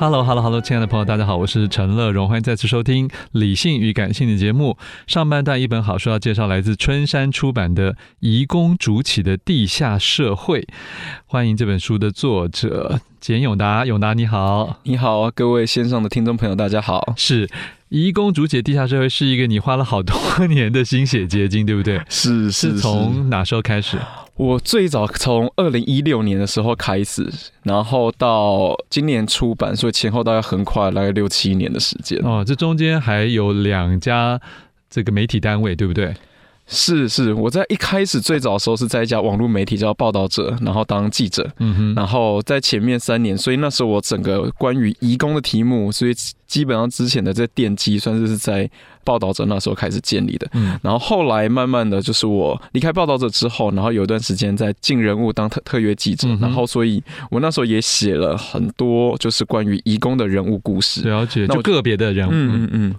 Hello，Hello，Hello，hello, hello, 亲爱的朋友，大家好，我是陈乐荣，欢迎再次收听《理性与感性》的节目。上半段一本好书要介绍，来自春山出版的《移工主起的地下社会》，欢迎这本书的作者简永达，永达你好，你好，各位线上的听众朋友，大家好。是《移工主起的地下社会》是一个你花了好多年的心血结晶，对不对？是是，是从哪时候开始？我最早从二零一六年的时候开始，然后到今年出版，所以前后大概横跨大概六七年的时间。哦，这中间还有两家这个媒体单位，对不对？是是，我在一开始最早的时候是在一家网络媒体叫报道者，然后当记者，嗯哼，然后在前面三年，所以那时候我整个关于移工的题目，所以基本上之前的这奠基算是是在报道者那时候开始建立的，嗯，然后后来慢慢的就是我离开报道者之后，然后有一段时间在进人物当特特约记者，然后所以我那时候也写了很多就是关于移工的人物故事，了解，就个别的人物，嗯嗯嗯。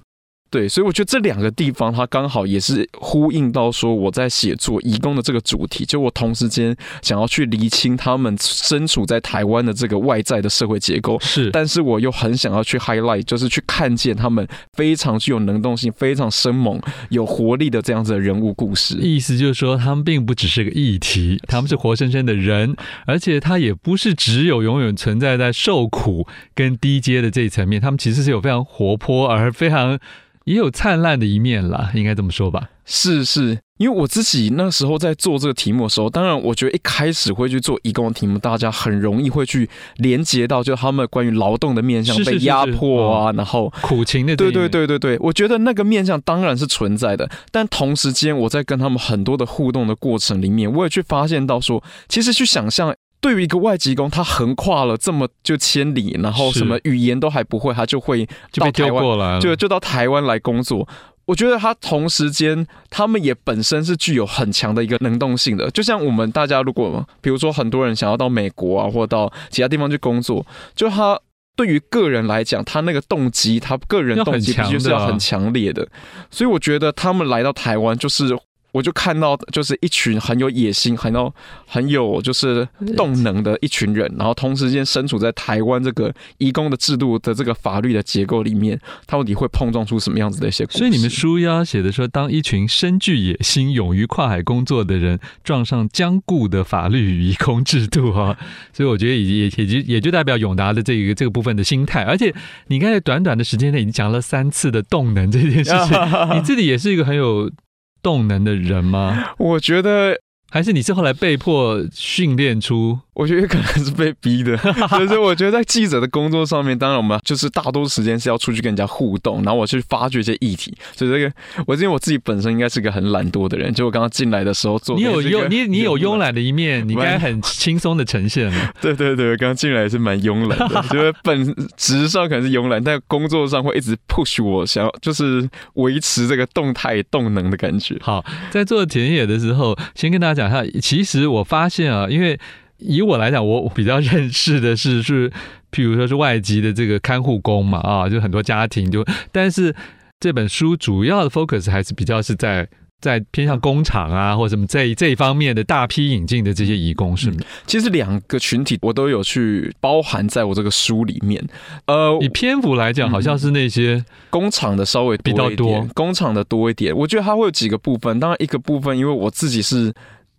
对，所以我觉得这两个地方，它刚好也是呼应到说我在写作移工的这个主题，就我同时间想要去厘清他们身处在台湾的这个外在的社会结构，是，但是我又很想要去 highlight，就是去看见他们非常具有能动性、非常生猛、有活力的这样子的人物故事。意思就是说，他们并不只是个议题，他们是活生生的人，而且他也不是只有永远存在在受苦跟低阶的这一层面，他们其实是有非常活泼而非常。也有灿烂的一面啦，应该这么说吧？是是，因为我自己那时候在做这个题目的时候，当然我觉得一开始会去做义工的题目，大家很容易会去连接到，就他们关于劳动的面向被压迫啊，然后苦情的，对对对对对，我觉得那个面向当然是存在的，但同时间我在跟他们很多的互动的过程里面，我也去发现到说，其实去想象。对于一个外籍工，他横跨了这么就千里，然后什么语言都还不会，他就会到台湾，就就到台湾来工作。我觉得他同时间，他们也本身是具有很强的一个能动性的。就像我们大家如果，比如说很多人想要到美国啊，或到其他地方去工作，就他对于个人来讲，他那个动机，他个人动机必须是要很强烈的。所以我觉得他们来到台湾就是。我就看到，就是一群很有野心、很有很有就是动能的一群人，然后同时间身处在台湾这个移工的制度的这个法律的结构里面，到底会碰撞出什么样子的一些故事？所以你们书呀写的说，当一群深具野心、勇于跨海工作的人撞上僵固的法律与移工制度啊，所以我觉得也也也就也就代表永达的这个这个部分的心态。而且你刚才短短的时间内已经讲了三次的动能这件事情，你自己也是一个很有。动能的人吗？我觉得。还是你是后来被迫训练出？我觉得可能是被逼的。就是我觉得在记者的工作上面，当然我们就是大多数时间是要出去跟人家互动，然后我去发掘一些议题。所以这个，我因为我自己本身应该是个很懒惰的人，就我刚刚进来的时候做，你有慵你你有慵懒的一面，你应该很轻松的呈现了。对对对，刚刚进来是蛮慵懒的，就是本 质上可能是慵懒，但工作上会一直 push 我，想要就是维持这个动态动能的感觉。好，在做田野的时候，先跟大家讲一下。其实我发现啊，因为以我来讲，我比较认识的是是，譬如说是外籍的这个看护工嘛，啊，就很多家庭就，但是这本书主要的 focus 还是比较是在在偏向工厂啊，或者什么这这一方面的大批引进的这些移工是吗？嗯，其实两个群体我都有去包含在我这个书里面。呃，以篇幅来讲，好像是那些、嗯、工厂的稍微比较多，工厂的多一点。我觉得它会有几个部分，当然一个部分，因为我自己是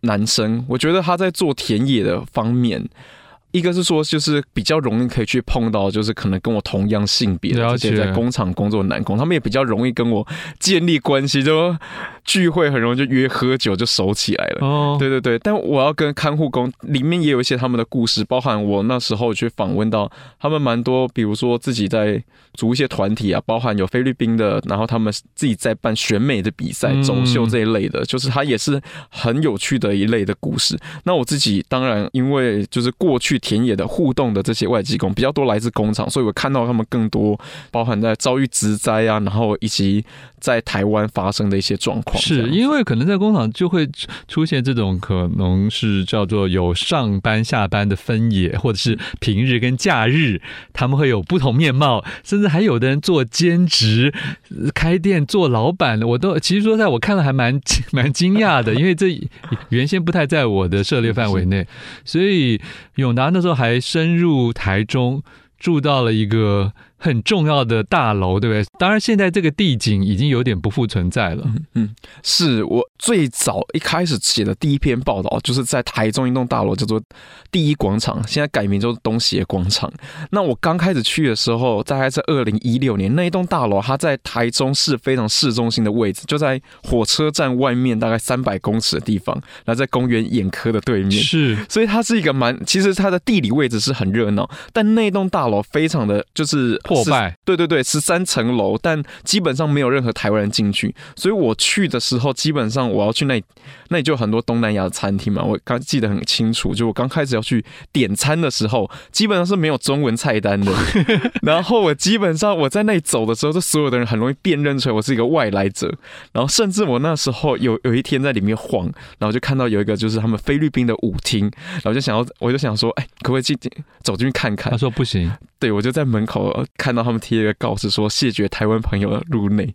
男生，我觉得他在做田野的方面。一个是说，就是比较容易可以去碰到，就是可能跟我同样性别的这些在工厂工作的男工，他们也比较容易跟我建立关系，就聚会很容易就约喝酒就熟起来了。哦，对对对，但我要跟看护工里面也有一些他们的故事，包含我那时候去访问到他们蛮多，比如说自己在组一些团体啊，包含有菲律宾的，然后他们自己在办选美的比赛、走秀这一类的，就是他也是很有趣的一类的故事。那我自己当然因为就是过去。田野的互动的这些外籍工比较多来自工厂，所以我看到他们更多包含在遭遇职灾啊，然后以及在台湾发生的一些状况。是因为可能在工厂就会出现这种可能是叫做有上班下班的分野，或者是平日跟假日他们会有不同面貌，甚至还有的人做兼职、开店做老板的，我都其实说在我看了还蛮 蛮惊讶的，因为这原先不太在我的涉猎范围内，所以永达。那时候还深入台中，住到了一个很重要的大楼，对不对？当然，现在这个地景已经有点不复存在了。嗯，嗯，是我最早一开始写的第一篇报道，就是在台中一栋大楼叫做第一广场，现在改名叫做东协广场。那我刚开始去的时候，大概在二零一六年，那一栋大楼它在台中市非常市中心的位置，就在火车站外面大概三百公尺的地方，然后在公园眼科的对面。是，所以它是一个蛮，其实它的地理位置是很热闹，但那栋大楼非常的就是。破败，对对对，十三层楼，但基本上没有任何台湾人进去，所以我去的时候，基本上我要去那里，那里就有很多东南亚的餐厅嘛，我刚记得很清楚，就我刚开始要去点餐的时候，基本上是没有中文菜单的，然后我基本上我在那里走的时候，就所有的人很容易辨认出来我是一个外来者，然后甚至我那时候有有一天在里面晃，然后就看到有一个就是他们菲律宾的舞厅，然后就想要，我就想说，哎，可不可以进进走进去看看？他说不行，对，我就在门口。看到他们贴一个告示说谢绝台湾朋友入内，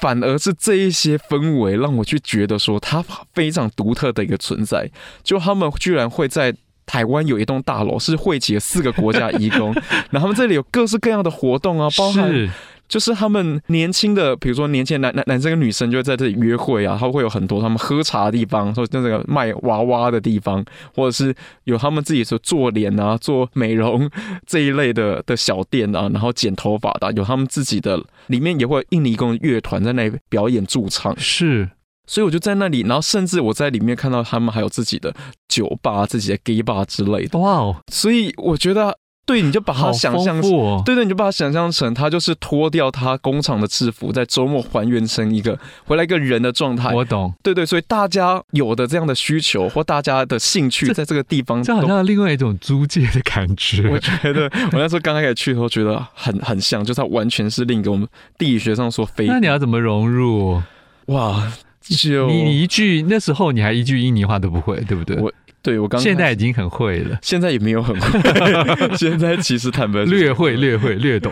反而是这一些氛围让我去觉得说它非常独特的一个存在。就他们居然会在台湾有一栋大楼是汇集了四个国家移工，然后他们这里有各式各样的活动啊，包含。就是他们年轻的，比如说年轻男男男生跟女生就会在这里约会啊，他会有很多他们喝茶的地方，说那个卖娃娃的地方，或者是有他们自己说做脸啊、做美容这一类的的小店啊，然后剪头发的，有他们自己的，里面也会有印尼工乐团在那里表演驻唱。是，所以我就在那里，然后甚至我在里面看到他们还有自己的酒吧、自己的 gay bar 之类的。哇哦！所以我觉得。对，你就把它想象成，哦、对对，你就把它想象成，他就是脱掉他工厂的制服，在周末还原成一个回来一个人的状态。我懂，对对，所以大家有的这样的需求或大家的兴趣，在这个地方，这好像另外一种租界的感觉。我觉得我那时候刚开始去的时候，觉得很很像，就是它完全是另一个我们地理学上说非。那你要怎么融入？哇，就你你一句那时候你还一句印尼话都不会，对不对？我。对，我刚现在已经很会了，现在也没有很会。现在其实坦白略会、略会、略懂。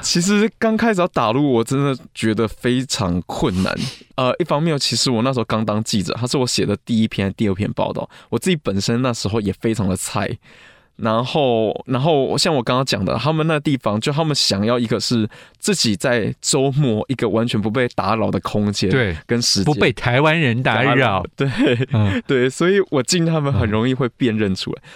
其实刚开始要打入，我真的觉得非常困难。呃，一方面，其实我那时候刚当记者，他是我写的第一篇、第二篇报道，我自己本身那时候也非常的菜。然后，然后像我刚刚讲的，他们那地方就他们想要一个是自己在周末一个完全不被打扰的空间，对，跟时间不被台湾人打扰，对，嗯、对，所以我进他们很容易会辨认出来。嗯、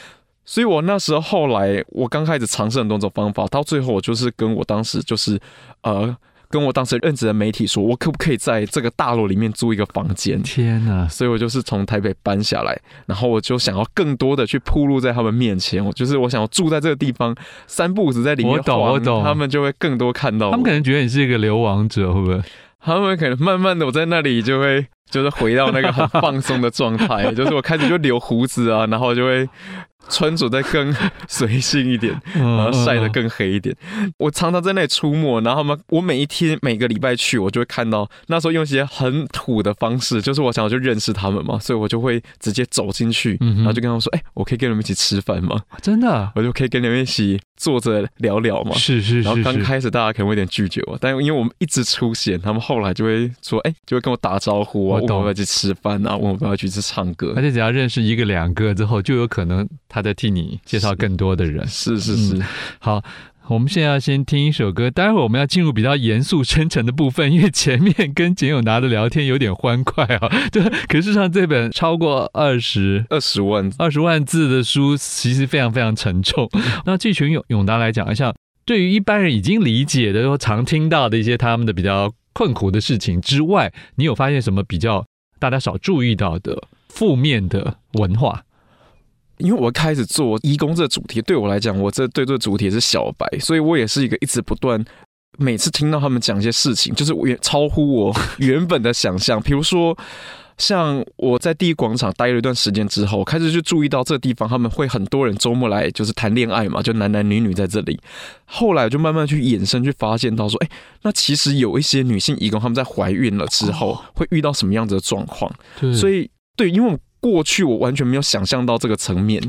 所以我那时候后来，我刚开始尝试很多种方法，到最后我就是跟我当时就是呃。跟我当时任职的媒体说，我可不可以在这个大楼里面租一个房间？天哪！所以我就是从台北搬下来，然后我就想要更多的去铺路在他们面前。我就是我想要住在这个地方，三步子在里面，我懂，我懂，他们就会更多看到我。他们可能觉得你是一个流亡者，会不会？他们可能慢慢的，我在那里就会 就是回到那个很放松的状态，就是我开始就留胡子啊，然后就会穿着再更随性一点，然后晒得更黑一点。我常常在那里出没，然后嘛我每一天每个礼拜去，我就会看到那时候用一些很土的方式，就是我想要去认识他们嘛，所以我就会直接走进去，然后就跟他们说：“哎，我可以跟你们一起吃饭吗？”真的，我就可以跟你们一起坐着聊聊嘛。是是是。然后刚开始大家可能会有点拒绝我，但因为我们一直出现，他们后来就会说：“哎，就会跟我打招呼啊，问我要去吃饭啊，问我要不要去吃唱歌。”而且只要认识一个两个之后，就有可能他在替你介绍更多的人。是是是，是、嗯。好，我们现在要先听一首歌，待会儿我们要进入比较严肃深沉的部分，因为前面跟简永达的聊天有点欢快啊。对，可是上这本超过二十二十万二十万字的书，其实非常非常沉重。那这群永永达来讲一下，对于一般人已经理解的、说常听到的一些他们的比较困苦的事情之外，你有发现什么比较大家少注意到的负面的文化？因为我开始做义工这个主题，对我来讲，我这对这个主题是小白，所以我也是一个一直不断，每次听到他们讲一些事情，就是远超乎我原本的想象。比如说，像我在第一广场待了一段时间之后，开始就注意到这地方他们会很多人周末来就是谈恋爱嘛，就男男女女在这里。后来就慢慢去衍生，去发现到说，哎，那其实有一些女性义工他们在怀孕了之后会遇到什么样子的状况。对所以，对，因为我。过去我完全没有想象到这个层面，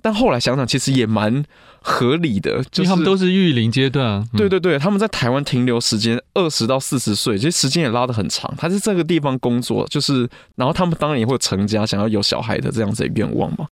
但后来想想，其实也蛮合理的。就是他们都是育龄阶段啊，对对对，他们在台湾停留时间二十到四十岁，其实时间也拉得很长。他在这个地方工作，就是然后他们当然也会成家，想要有小孩的这样子的愿望嘛。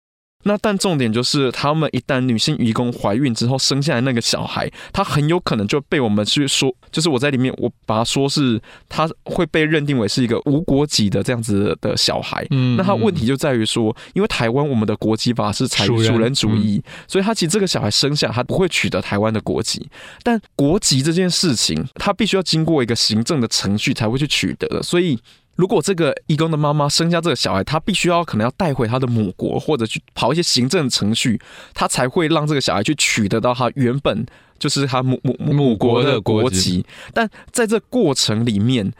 那但重点就是，他们一旦女性移工怀孕之后生下来那个小孩，他很有可能就被我们去说，就是我在里面我把他说是他会被认定为是一个无国籍的这样子的小孩。嗯，那他问题就在于说，因为台湾我们的国籍法是采属人主义，所以他其实这个小孩生下他不会取得台湾的国籍，但国籍这件事情，他必须要经过一个行政的程序才会去取得的，所以。如果这个义工的妈妈生下这个小孩，她必须要可能要带回她的母国，或者去跑一些行政程序，她才会让这个小孩去取得到她原本就是他母母母国的国籍。但在这过程里面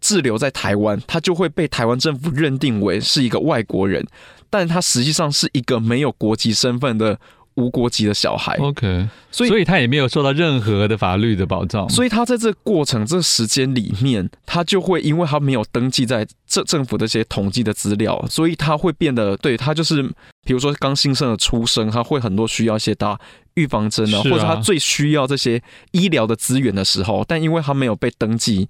滞留在台湾，他就会被台湾政府认定为是一个外国人，但他实际上是一个没有国籍身份的。无国籍的小孩，OK，所以所以他也没有受到任何的法律的保障，所以他在这个过程、这个时间里面，他就会因为他没有登记在这政府的这些统计的资料，所以他会变得对他就是，比如说刚新生的出生，他会很多需要一些打预防针啊，或者他最需要这些医疗的资源的时候，但因为他没有被登记。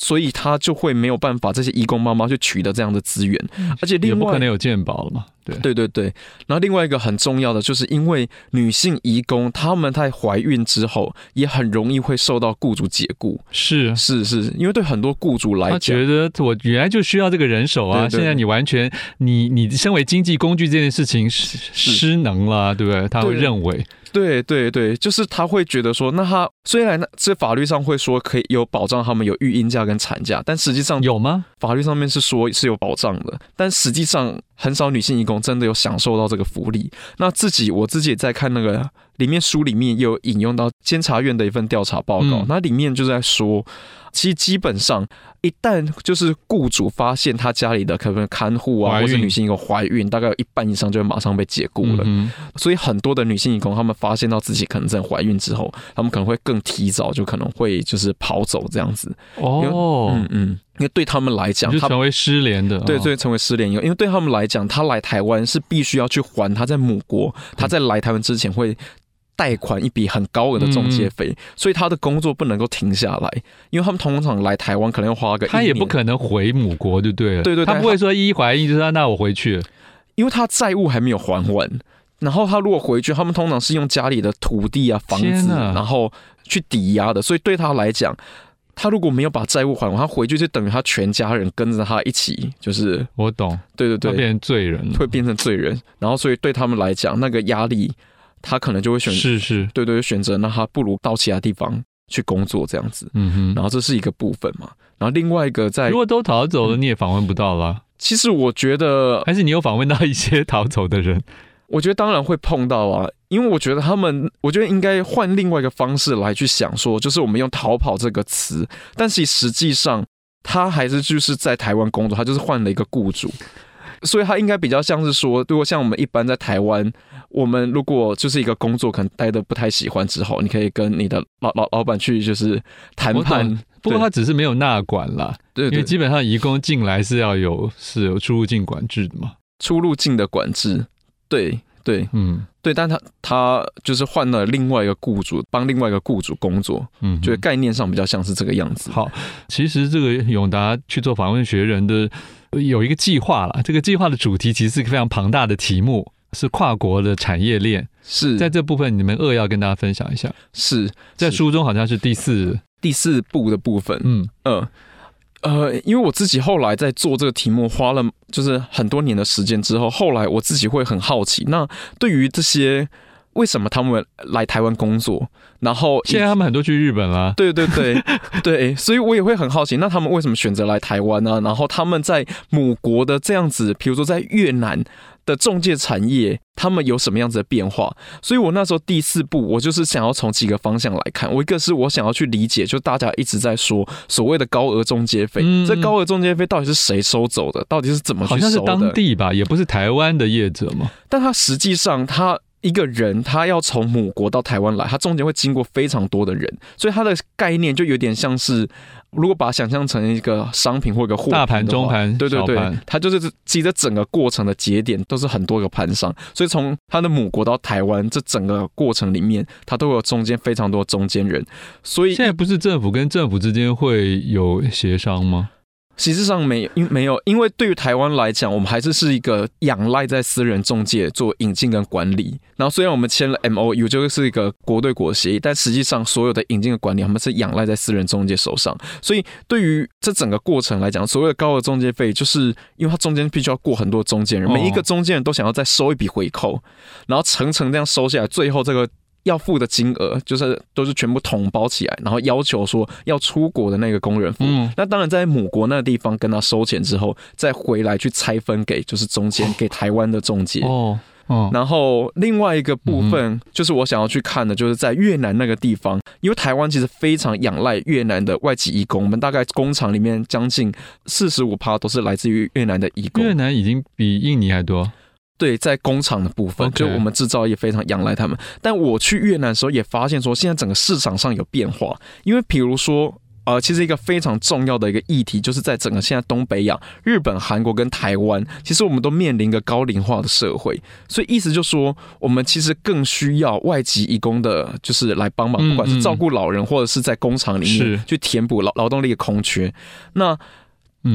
所以他就会没有办法这些义工妈妈去取得这样的资源，而且另外也不可能有健保了嘛。对对对对。然后另外一个很重要的，就是因为女性移工她们在怀孕之后，也很容易会受到雇主解雇。是是是，因为对很多雇主来讲，他觉得我原来就需要这个人手啊，对对对，现在你完全你你身为经济工具这件事情失失能了，对不对？他会认为。对对对，就是他会觉得说，那他虽然这法律上会说可以有保障，他们有育婴假跟产假，但实际上有吗？法律上面是说是有保障的，但实际上很少女性移工真的有享受到这个福利。那自己我自己也在看那个里面书里面有引用到监察院的一份调查报告，嗯、那里面就在说。其实基本上，一旦就是雇主发现他家里的可能看护啊，或是女性移工怀孕，大概有一半以上就会马上被解雇了。嗯、所以很多的女性义工，她们发现到自己可能在怀孕之后，她们可能会更提早，就可能会就是跑走这样子。哦，嗯嗯，因为对他们来讲，他成为失联的，对，所以成为失联。因为因为对他们来讲，他来台湾是必须要去还他在母国，他在来台湾之前会。贷款一笔很高额的中介费，嗯、所以他的工作不能够停下来，因为他们通常来台湾可能要花个，他也不可能回母国，就对了。对对，他不会说一怀孕就说那我回去，因为他债务还没有还完。然后他如果回去，他们通常是用家里的土地啊、房子，哪然后去抵押的，所以对他来讲，他如果没有把债务还完，他回去就等于他全家人跟着他一起，就是我懂，对对对，会变成罪人，会变成罪人。然后所以对他们来讲，那个压力。他可能就会选择，是是，对对，选择那他不如到其他地方去工作这样子，嗯哼，然后这是一个部分嘛，然后另外一个在，如果都逃走了，你也访问不到啦。其实我觉得，还是你有访问到一些逃走的人，我觉得当然会碰到啊，因为我觉得他们，我觉得应该换另外一个方式来去想说，就是我们用“逃跑”这个词，但是实际上他还是就是在台湾工作，他就是换了一个雇主。所以他应该比较像是说，如果像我们一般在台湾，我们如果就是一个工作可能待的不太喜欢之后，你可以跟你的老老老板去就是谈判。不过他只是没有纳管啦，对，对，对，因为基本上移工进来是要有是有出入境管制的嘛，出入境的管制，对。对，嗯，对，但他他就是换了另外一个雇主，帮另外一个雇主工作，嗯，就是概念上比较像是这个样子。好，其实这个永达去做访问学人的有一个计划了，这个计划的主题其实是一个非常庞大的题目，是跨国的产业链。是在这部分，你们扼要跟大家分享一下。是在书中好像是第四第四部的部分，嗯嗯。呃呃，因为我自己后来在做这个题目，花了就是很多年的时间之后，后来我自己会很好奇，那对于这些为什么他们来台湾工作，然后现在他们很多去日本了，对对对对，所以我也会很好奇，那他们为什么选择来台湾呢？然后他们在母国的这样子，比如说在越南。的中介产业，他们有什么样子的变化？所以我那时候第四步，我就是想要从几个方向来看。我一个是我想要去理解，就大家一直在说所谓的高额中介费，嗯、这高额中介费到底是谁收走的？到底是怎么去收的？好像是当地吧，也不是台湾的业者嘛。但他实际上，他一个人他要从母国到台湾来，他中间会经过非常多的人，所以他的概念就有点像是。如果把它想象成一个商品或一个货品，大盘、中盘、对对对，它就是其实整个过程的节点都是很多个盘商，所以从它的母国到台湾这整个过程里面，它都有中间非常多中间人。所以现在不是政府跟政府之间会有协商吗？实际上没有，因没有，因为对于台湾来讲，我们还是是一个仰赖在私人中介做引进跟管理。然后虽然我们签了 MOU，就是一个国对国协议，但实际上所有的引进的管理，他们是仰赖在私人中介手上。所以对于这整个过程来讲，所谓的高额中介费，就是因为它中间必须要过很多中间人，每一个中间人都想要再收一笔回扣，然后层层这样收下来，最后这个。要付的金额就是都是全部统包起来，然后要求说要出国的那个工人付。嗯，那当然在母国那个地方跟他收钱之后，再回来去拆分给就是中间给台湾的中介。哦哦。然后另外一个部分就是我想要去看的，就是在越南那个地方，因为台湾其实非常仰赖越南的外籍移工，我们大概工厂里面将近四十五趴都是来自于越南的移工。越南已经比印尼还多。对，在工厂的部分，就我们制造业非常仰赖他们。但我去越南的时候，也发现说，现在整个市场上有变化。因为比如说，呃，其实一个非常重要的一个议题，就是在整个现在东北亚，日本、韩国跟台湾，其实我们都面临一个高龄化的社会。所以意思就是说，我们其实更需要外籍义工的，就是来帮忙，不管是照顾老人，或者是在工厂里面去填补劳劳动力的空缺。那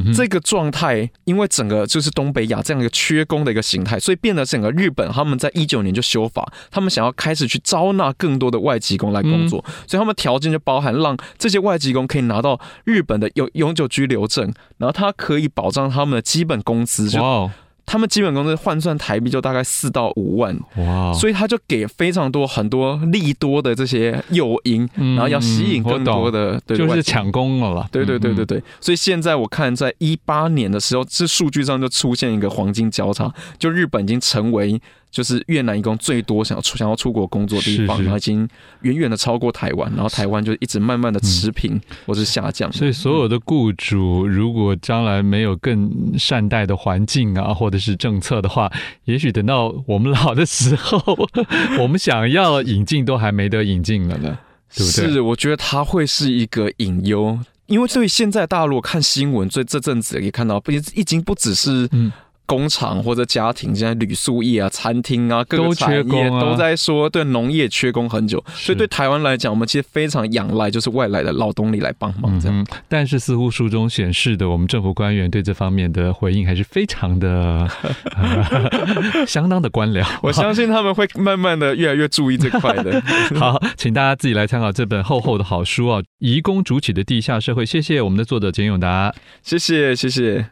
嗯，这个状态，因为整个就是东北亚这样一个缺工的一个形态，所以变得整个日本他们在一九年就修法，他们想要开始去招纳更多的外籍工来工作，所以他们条件就包含让这些外籍工可以拿到日本的永永久居留证，然后他可以保障他们的基本工资。就他们基本工资换算台币就大概四到五万，哇！所以他就给非常多很多利多的这些诱因，然后要吸引更多的，对，就是抢工了啦。对对对对对，所以现在我看在一八年的时候，这数据上就出现一个黄金交叉，就日本已经成为。就是越南一共最多想要出想要出国工作的地方，然后已经远远的超过台湾，然后台湾就一直慢慢的持平或是下降。所以所有的雇主如果将来没有更善待的环境啊，或者是政策的话，也许等到我们老的时候，我们想要引进都还没得引进了呢，对不对？是，我觉得它会是一个隐忧，因为对现在大陆看新闻，所以这阵子可以看到，不已已经不只是嗯。工厂或者家庭，现在旅宿业啊、餐厅啊，各个产业都在说，对农业缺工很久，所以对台湾来讲，我们其实非常仰赖就是外来的劳动力来帮忙这样。嗯，但是似乎书中显示的，我们政府官员对这方面的回应还是非常的、呃、相当的官僚。我相信他们会慢慢的越来越注意这块的。好，请大家自己来参考这本厚厚的好书啊，《移工主起的地下社会》。谢谢我们的作者简永达，谢谢谢谢。